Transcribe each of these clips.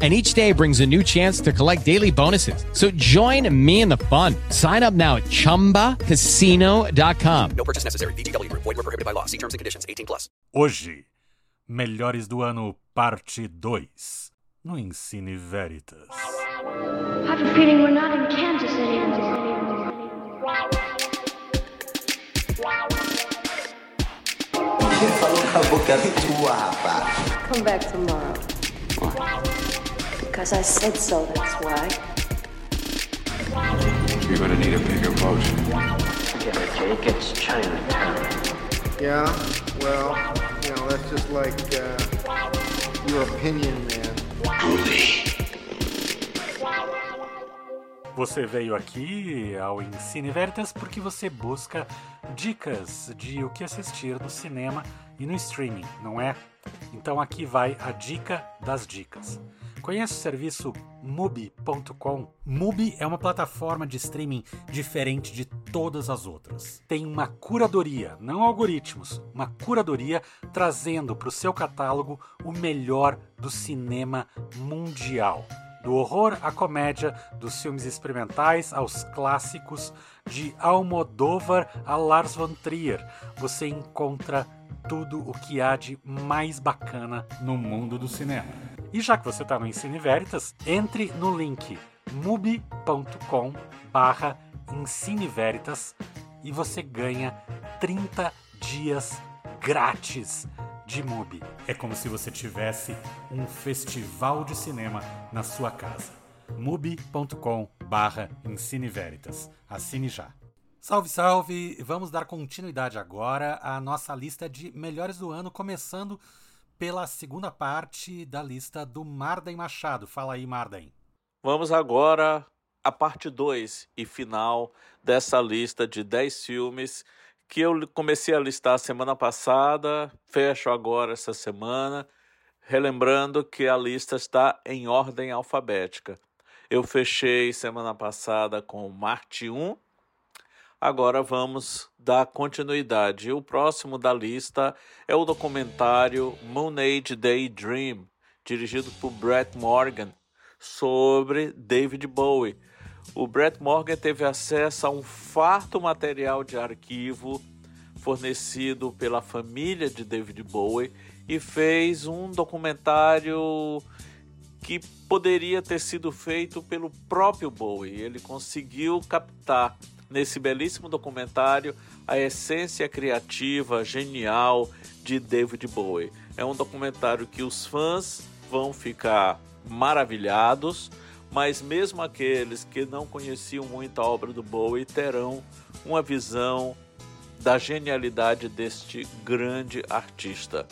and each day brings a new chance to collect daily bonuses. So join me in the fun. Sign up now at ChumbaCasino.com. No purchase necessary. VGW Group. Void were prohibited by law. See terms and conditions. 18 plus. Hoje, Melhores do Ano, parte 2, no Ensine Veritas. I have a feeling we're not in Kansas anymore. Ele falou com a boca tua, rapaz. Come back tomorrow. Because I said so, that's why. You're gonna need a bigger boat. Forget it, Jake. It's Chinatown. Yeah, well, you know, that's just like uh, your opinion, man. Você veio aqui ao Ensine Veritas porque você busca dicas de o que assistir no cinema e no streaming, não é? Então aqui vai a dica das dicas. Conhece o serviço Mubi.com? Mubi é uma plataforma de streaming diferente de todas as outras. Tem uma curadoria, não algoritmos, uma curadoria trazendo para o seu catálogo o melhor do cinema mundial. Do horror à comédia, dos filmes experimentais aos clássicos, de Almodóvar a Lars von Trier, você encontra tudo o que há de mais bacana no mundo do cinema. E já que você está no Ensine Veritas, entre no link mubi.com barra Ensine Veritas e você ganha 30 dias grátis de Mubi. É como se você tivesse um festival de cinema na sua casa. mubi.com barra Ensine Veritas. Assine já. Salve, salve! Vamos dar continuidade agora à nossa lista de melhores do ano, começando pela segunda parte da lista do Marden Machado. Fala aí, Marden. Vamos agora à parte 2 e final dessa lista de 10 filmes que eu comecei a listar semana passada, fecho agora essa semana, relembrando que a lista está em ordem alfabética. Eu fechei semana passada com Marte 1, Agora vamos dar continuidade. O próximo da lista é o documentário Moon Age Daydream, dirigido por Brett Morgan, sobre David Bowie. O Brett Morgan teve acesso a um farto material de arquivo fornecido pela família de David Bowie e fez um documentário que poderia ter sido feito pelo próprio Bowie. Ele conseguiu captar nesse belíssimo documentário a essência criativa, genial de David Bowie. É um documentário que os fãs vão ficar maravilhados, mas mesmo aqueles que não conheciam muito a obra do Bowie terão uma visão da genialidade deste grande artista.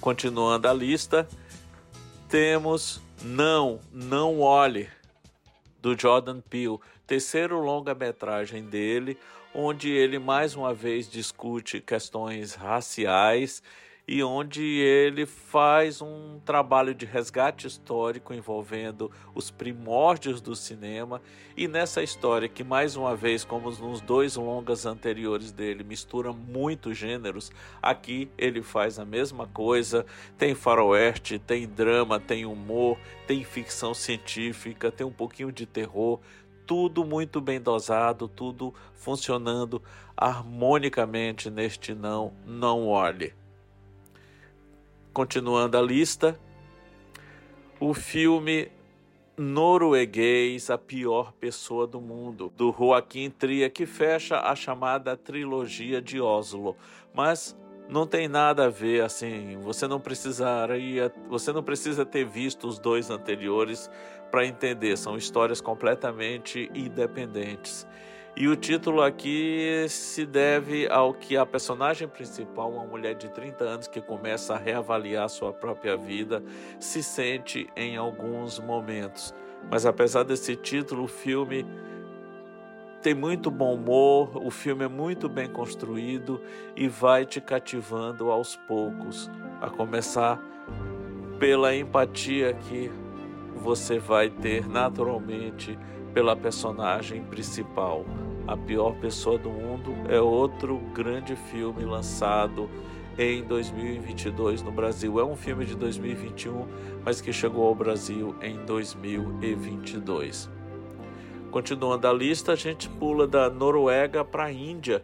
Continuando a lista, temos Não, Não Olhe, do Jordan Peele, terceiro longa-metragem dele, onde ele mais uma vez discute questões raciais e onde ele faz um trabalho de resgate histórico envolvendo os primórdios do cinema. E nessa história que mais uma vez como nos dois longas anteriores dele mistura muitos gêneros aqui ele faz a mesma coisa. Tem faroeste tem drama tem humor tem ficção científica tem um pouquinho de terror tudo muito bem dosado tudo funcionando harmonicamente neste não não olhe continuando a lista, o filme norueguês A Pior Pessoa do Mundo, do Joaquim Tria, que fecha a chamada trilogia de Oslo. Mas não tem nada a ver assim, você não precisaria, você não precisa ter visto os dois anteriores para entender, são histórias completamente independentes. E o título aqui se deve ao que a personagem principal, uma mulher de 30 anos que começa a reavaliar sua própria vida, se sente em alguns momentos. Mas apesar desse título, o filme tem muito bom humor, o filme é muito bem construído e vai te cativando aos poucos, a começar pela empatia que você vai ter naturalmente pela personagem principal. A Pior Pessoa do Mundo é outro grande filme lançado em 2022 no Brasil. É um filme de 2021, mas que chegou ao Brasil em 2022. Continuando a lista, a gente pula da Noruega para a Índia,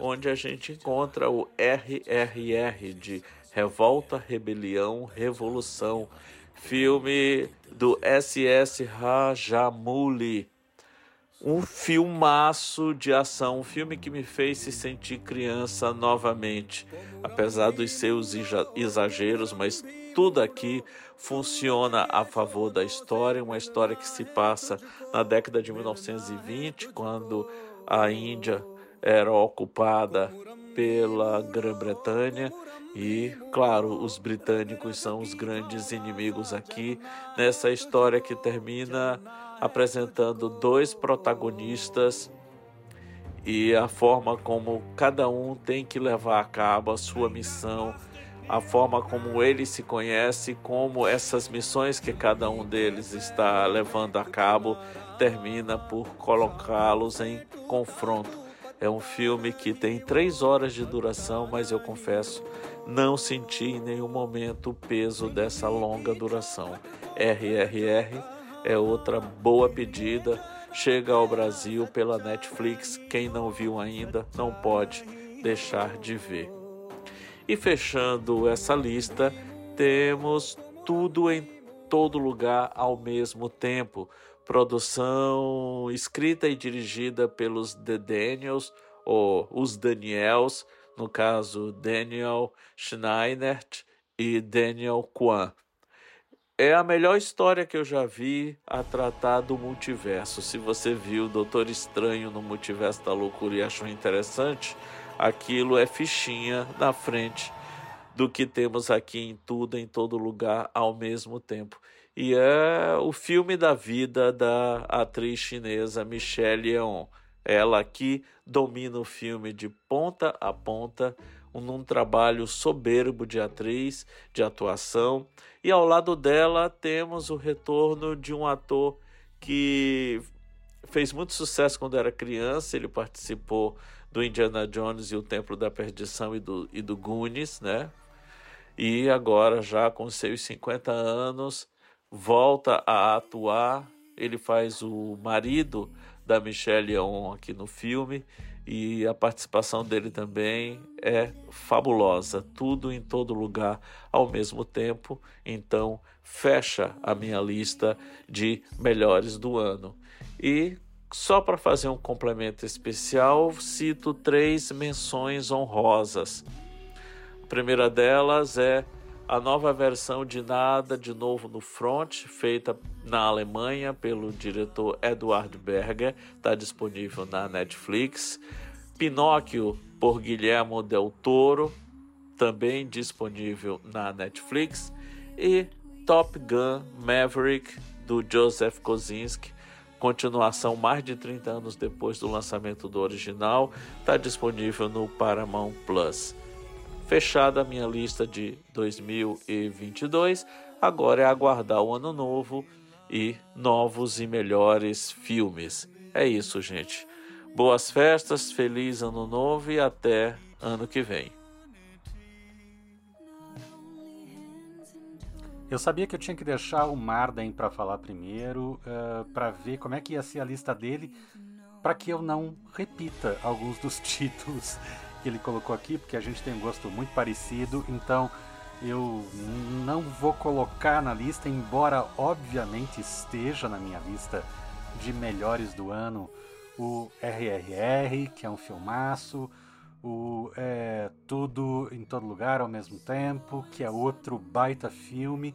onde a gente encontra o RRR de Revolta, Rebelião, Revolução, filme do SS Rajamouli. Um filmaço de ação, um filme que me fez se sentir criança novamente, apesar dos seus exageros, mas tudo aqui funciona a favor da história, uma história que se passa na década de 1920, quando a Índia era ocupada pela Grã-Bretanha. E, claro, os britânicos são os grandes inimigos aqui nessa história que termina apresentando dois protagonistas e a forma como cada um tem que levar a cabo a sua missão, a forma como ele se conhece, como essas missões que cada um deles está levando a cabo termina por colocá-los em confronto. É um filme que tem três horas de duração, mas eu confesso, não senti em nenhum momento o peso dessa longa duração. RRR é outra boa pedida. Chega ao Brasil pela Netflix. Quem não viu ainda não pode deixar de ver. E fechando essa lista, temos tudo em todo lugar ao mesmo tempo produção escrita e dirigida pelos The Daniels, ou os Daniels, no caso Daniel Scheinert e Daniel Kwan. É a melhor história que eu já vi a tratar do multiverso. Se você viu Doutor Estranho no Multiverso da Loucura e achou interessante, aquilo é fichinha na frente do que temos aqui em tudo, em todo lugar, ao mesmo tempo. E é o filme da vida da atriz chinesa Michelle Yeoh. Ela aqui domina o filme de ponta a ponta, num trabalho soberbo de atriz, de atuação, e ao lado dela temos o retorno de um ator que fez muito sucesso quando era criança, ele participou do Indiana Jones e o Templo da Perdição e do, e do Goonies, né? E agora, já com seus 50 anos, volta a atuar. Ele faz o marido da Michelle Yeoh aqui no filme e a participação dele também é fabulosa, tudo em todo lugar ao mesmo tempo. Então, fecha a minha lista de melhores do ano. E só para fazer um complemento especial, cito três menções honrosas. A primeira delas é a nova versão de Nada de Novo no Front, feita na Alemanha pelo diretor Eduard Berger, está disponível na Netflix. Pinóquio, por Guilherme Del Toro, também disponível na Netflix. E Top Gun Maverick, do Joseph Kosinski, continuação mais de 30 anos depois do lançamento do original, está disponível no Paramount Plus. Fechada a minha lista de 2022, agora é aguardar o ano novo e novos e melhores filmes. É isso, gente. Boas festas, feliz ano novo e até ano que vem. Eu sabia que eu tinha que deixar o Marden para falar primeiro, uh, eh, para ver como é que ia ser a lista dele, para que eu não repita alguns dos títulos que ele colocou aqui, porque a gente tem um gosto muito parecido, então eu não vou colocar na lista, embora obviamente esteja na minha lista de melhores do ano, o RRR, que é um filmaço, o é, Tudo em Todo Lugar ao mesmo tempo, que é outro baita filme,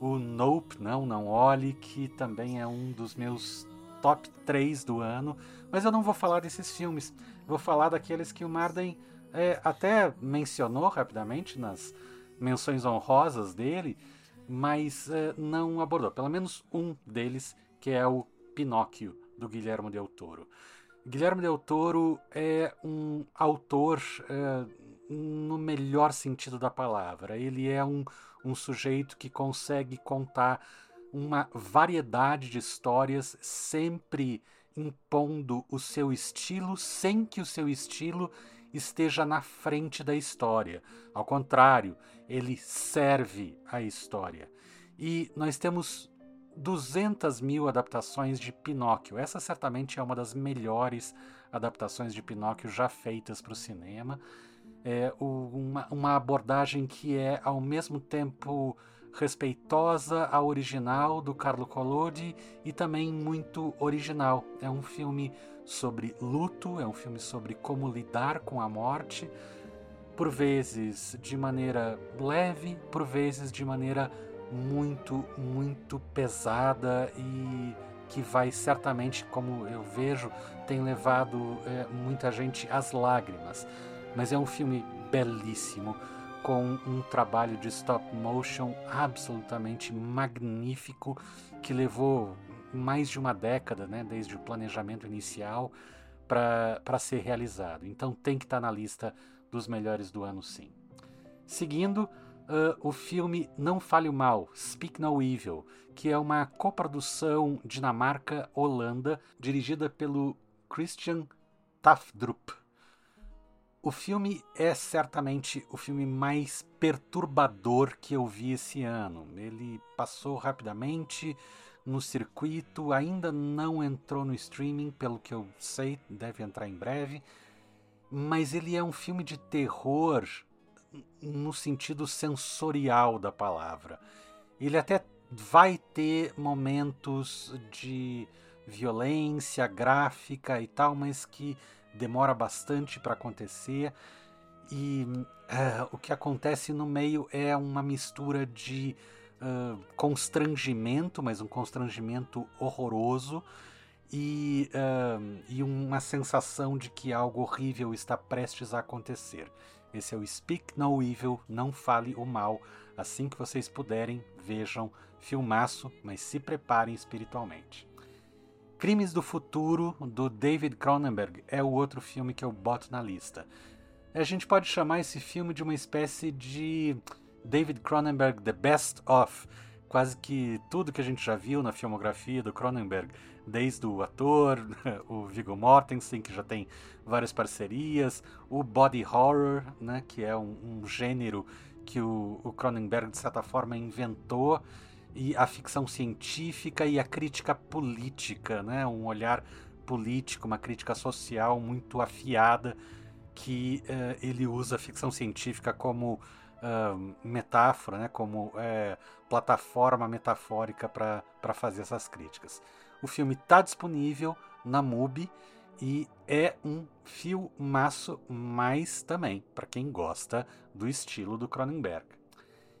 o Nope, Não, Não Olhe, que também é um dos meus top 3 do ano, mas eu não vou falar desses filmes, vou falar daqueles que o Marden é, até mencionou rapidamente nas menções honrosas dele, mas é, não abordou. Pelo menos um deles, que é o Pinóquio, do Guilherme Del Toro. Guilherme Del Toro é um autor é, no melhor sentido da palavra. Ele é um, um sujeito que consegue contar uma variedade de histórias, sempre impondo o seu estilo, sem que o seu estilo esteja na frente da história. Ao contrário, ele serve a história. E nós temos 200 mil adaptações de Pinóquio. Essa certamente é uma das melhores adaptações de Pinóquio já feitas para o cinema. É uma, uma abordagem que é ao mesmo tempo respeitosa ao original do Carlo Collodi e também muito original. É um filme sobre luto, é um filme sobre como lidar com a morte, por vezes de maneira leve, por vezes de maneira muito, muito pesada e que vai certamente, como eu vejo, tem levado é, muita gente às lágrimas. Mas é um filme belíssimo, com um trabalho de stop motion absolutamente magnífico que levou mais de uma década, né, desde o planejamento inicial, para ser realizado. Então tem que estar tá na lista dos melhores do ano, sim. Seguindo, uh, o filme Não Fale o Mal, Speak No Evil, que é uma coprodução Dinamarca-Holanda, dirigida pelo Christian Tafdrup. O filme é certamente o filme mais perturbador que eu vi esse ano. Ele passou rapidamente no circuito, ainda não entrou no streaming, pelo que eu sei, deve entrar em breve. Mas ele é um filme de terror no sentido sensorial da palavra. Ele até vai ter momentos de violência gráfica e tal, mas que demora bastante para acontecer. E uh, o que acontece no meio é uma mistura de uh, constrangimento, mas um constrangimento horroroso, e, uh, e uma sensação de que algo horrível está prestes a acontecer. Esse é o Speak No Evil, Não Fale o Mal. Assim que vocês puderem, vejam filmaço, mas se preparem espiritualmente. Crimes do Futuro, do David Cronenberg, é o outro filme que eu boto na lista. A gente pode chamar esse filme de uma espécie de David Cronenberg The Best of. Quase que tudo que a gente já viu na filmografia do Cronenberg, desde o ator, o Viggo Mortensen, que já tem várias parcerias, o body horror, né, que é um, um gênero que o, o Cronenberg, de certa forma, inventou, e a ficção científica e a crítica política, né, um olhar político, uma crítica social muito afiada, que uh, ele usa a ficção científica como metáfora, né, como uh, plataforma metafórica para fazer essas críticas. O filme está disponível na MUBI e é um filmaço mais também para quem gosta do estilo do Cronenberg.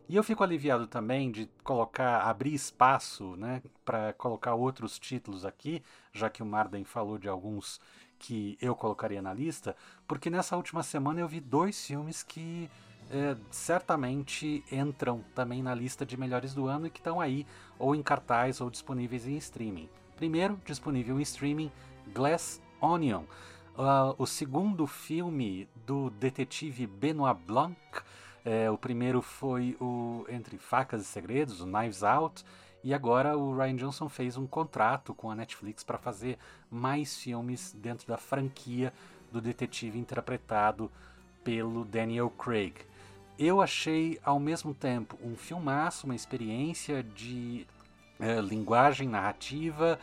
E eu fico aliviado também de colocar, abrir espaço, né, para colocar outros títulos aqui, já que o Marden falou de alguns que eu colocaria na lista, porque nessa última semana eu vi dois filmes que é, certamente entram também na lista de melhores do ano e que estão aí ou em cartaz ou disponíveis em streaming. Primeiro, disponível em streaming, Glass Onion, uh, o segundo filme do detetive Benoit Blanc. É, o primeiro foi o Entre Facas e Segredos, o Knives Out, e agora o Ryan Johnson fez um contrato com a Netflix para fazer mais filmes dentro da franquia do detetive interpretado pelo Daniel Craig. Eu achei ao mesmo tempo um filmaço, uma experiência de é, linguagem narrativa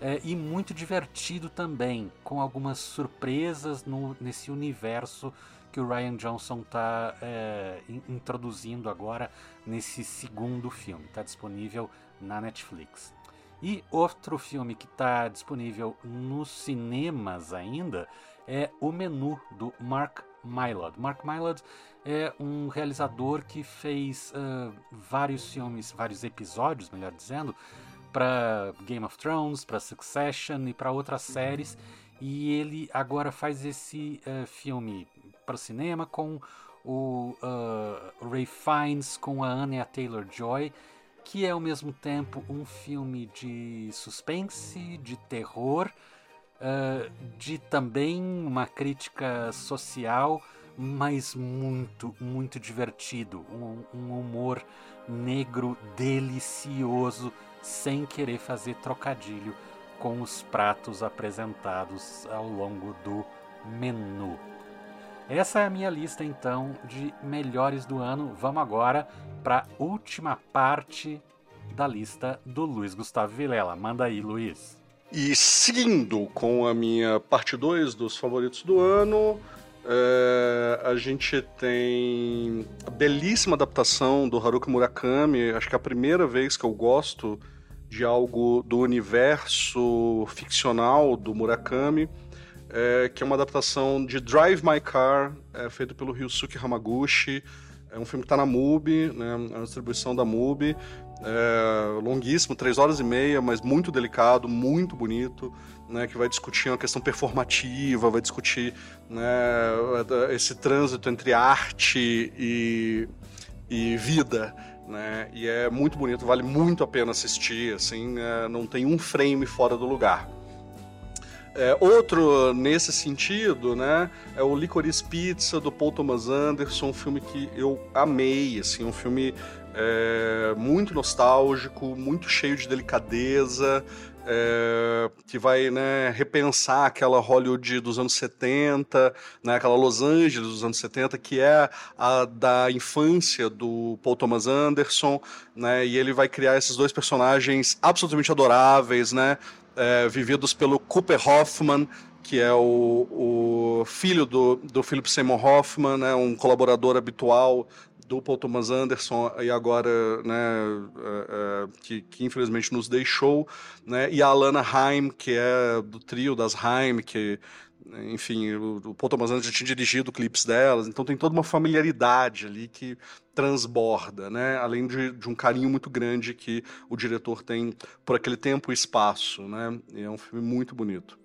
é, e muito divertido também, com algumas surpresas no, nesse universo que o Ryan Johnson está é, introduzindo agora nesse segundo filme. Está disponível na Netflix. E outro filme que está disponível nos cinemas ainda é O Menu, do Mark Mylod. Mark Mylod é um realizador que fez uh, vários filmes, vários episódios, melhor dizendo, para Game of Thrones, para Succession e para outras séries. E ele agora faz esse uh, filme para o cinema com o uh, Ray Fiennes, com a Anya Taylor-Joy, que é ao mesmo tempo um filme de suspense, de terror, uh, de também uma crítica social, mas muito, muito divertido. Um, um humor negro delicioso, sem querer fazer trocadilho com os pratos apresentados ao longo do menu. Essa é a minha lista então de melhores do ano. Vamos agora para a última parte da lista do Luiz Gustavo Vilela. Manda aí, Luiz. E seguindo com a minha parte 2 dos favoritos do ano, é, a gente tem a belíssima adaptação do Haruki Murakami. Acho que é a primeira vez que eu gosto de algo do universo ficcional do Murakami, é, que é uma adaptação de Drive My Car, é, feito pelo Ryusuke Hamaguchi. É um filme que está na MUBI, né, é uma distribuição da MUBI. É, longuíssimo, três horas e meia, mas muito delicado, muito bonito, né, que vai discutir uma questão performativa, vai discutir né, esse trânsito entre arte e, e vida né? E é muito bonito, vale muito a pena assistir, assim, é, não tem um frame fora do lugar. É, outro nesse sentido, né, é o Licorice Pizza do Paul Thomas Anderson, um filme que eu amei, assim, um filme é, muito nostálgico, muito cheio de delicadeza, é, que vai né, repensar aquela Hollywood dos anos 70, né, aquela Los Angeles dos anos 70, que é a da infância do Paul Thomas Anderson, né, e ele vai criar esses dois personagens absolutamente adoráveis, né, é, vividos pelo Cooper Hoffman, que é o, o filho do, do Philip Seymour Hoffman, né, um colaborador habitual do Paul Thomas Anderson e agora, né, uh, uh, que, que, infelizmente nos deixou, né, e a Alana Haim, que é do trio das Haim, que, enfim, o, o Paul Thomas Anderson já tinha dirigido clipes delas, então tem toda uma familiaridade ali que transborda, né, além de, de um carinho muito grande que o diretor tem por aquele tempo e espaço, né, e é um filme muito bonito.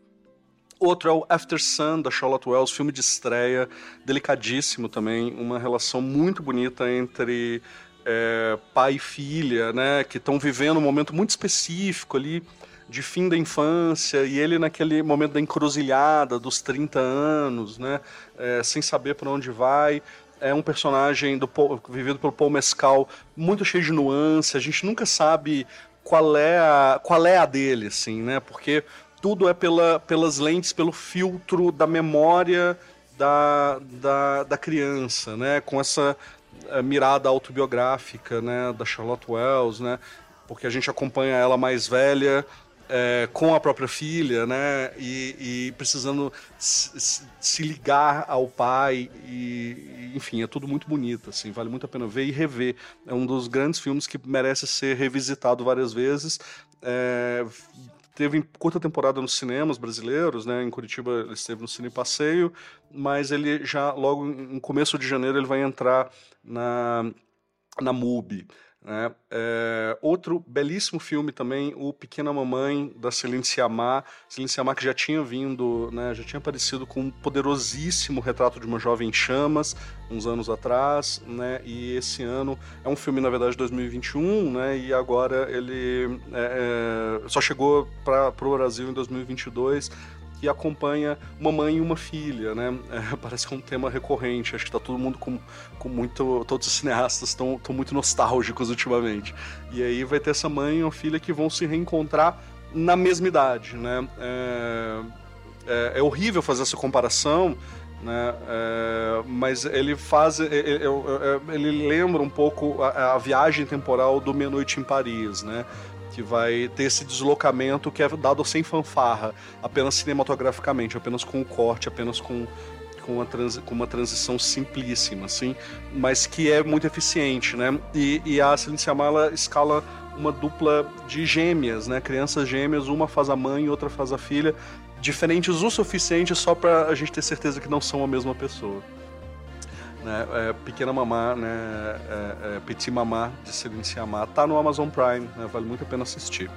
Outro é o After Sun, da Charlotte Wells, filme de estreia, delicadíssimo também, uma relação muito bonita entre é, pai e filha, né, que estão vivendo um momento muito específico ali, de fim da infância, e ele naquele momento da encruzilhada dos 30 anos, né, é, sem saber para onde vai. É um personagem do, vivido pelo Paul Mescal muito cheio de nuance, a gente nunca sabe qual é a, qual é a dele, assim, né, porque tudo é pela, pelas lentes, pelo filtro da memória da, da, da criança, né? Com essa uh, mirada autobiográfica, né? Da Charlotte Wells, né? Porque a gente acompanha ela mais velha é, com a própria filha, né? E, e precisando se, se, ligar ao pai e, enfim, é tudo muito bonito, assim, vale muito a pena ver e rever. É um dos grandes filmes que merece ser revisitado várias vezes. É, teve curta temporada nos cinemas brasileiros, né? Em Curitiba ele esteve no Cine Passeio, mas ele já logo em começo de janeiro ele vai entrar na na MUBI. Né? É, outro belíssimo filme também, O Pequena Mamãe, da Celine Sciamma. Celine Sciamma que já tinha vindo, né, já tinha aparecido com um poderosíssimo retrato de uma jovem em chamas, uns anos atrás, né, e esse ano é um filme, na verdade, de 2021, né, e agora ele é, é, só chegou para o Brasil em 2022, que acompanha uma mãe e uma filha, né? É, parece que é um tema recorrente. Acho que tá todo mundo com, com muito. Todos os cineastas estão muito nostálgicos ultimamente. E aí vai ter essa mãe e uma filha que vão se reencontrar na mesma idade, né? É, é, é horrível fazer essa comparação, né? É, mas ele faz, ele, ele, lembra um pouco a, a viagem temporal do Meia Noite em Paris, né? Que vai ter esse deslocamento que é dado sem fanfarra, apenas cinematograficamente, apenas com o corte, apenas com com uma, transi com uma transição simplíssima, assim, mas que é muito eficiente, né? E, e a Celine Sciamma, escala uma dupla de gêmeas, né? Crianças gêmeas, uma faz a mãe e outra faz a filha, diferentes o suficiente só para a gente ter certeza que não são a mesma pessoa. Né? É, Pequena Mamá, né? É, é, Petit Mamá, de Celine Sciamma, tá no Amazon Prime, né? Vale muito a pena assistir.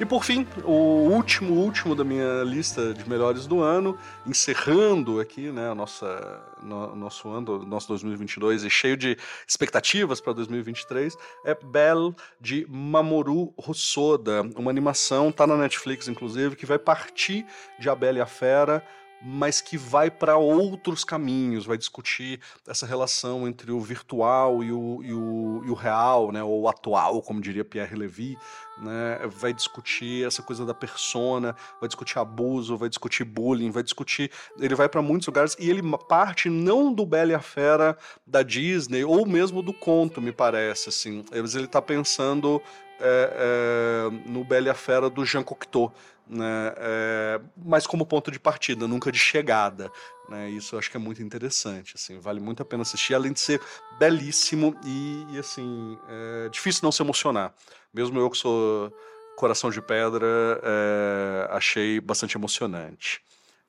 E por fim, o último, último da minha lista de melhores do ano, encerrando aqui, né? A nossa, no, nosso ano, nosso 2022 e cheio de expectativas para 2023, é Belle de Mamoru Hosoda, uma animação, tá na Netflix inclusive, que vai partir de A Bela e a Fera mas que vai para outros caminhos, vai discutir essa relação entre o virtual e o, e o, e o real, né, ou atual, como diria Pierre Levy, né, vai discutir essa coisa da persona, vai discutir abuso, vai discutir bullying, vai discutir. Ele vai para muitos lugares e ele parte não do Bela e a Fera da Disney, ou mesmo do conto, me parece. Assim. Ele está pensando é, é, no Bela e a Fera do Jean Cocteau né? É, mas como ponto de partida, nunca de chegada. Né? Isso eu acho que é muito interessante. Assim, vale muito a pena assistir, além de ser belíssimo e, e assim, é difícil não se emocionar. Mesmo eu que sou coração de pedra, é, achei bastante emocionante.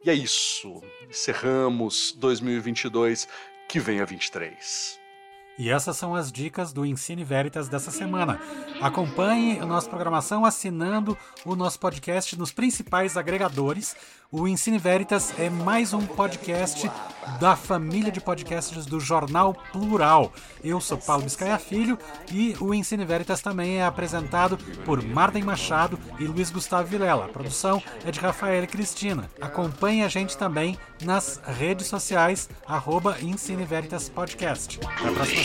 E é isso. Encerramos 2022, que vem a 23. E essas são as dicas do Ensine Veritas dessa semana. Acompanhe a nossa programação assinando o nosso podcast nos principais agregadores. O Ensine Veritas é mais um podcast da família de podcasts do Jornal Plural. Eu sou Paulo Biscaia Filho e o Ensine Veritas também é apresentado por Marden Machado e Luiz Gustavo Vilela. A produção é de Rafael e Cristina. Acompanhe a gente também nas redes sociais, arroba Ensine Veritas Podcast. Até a próxima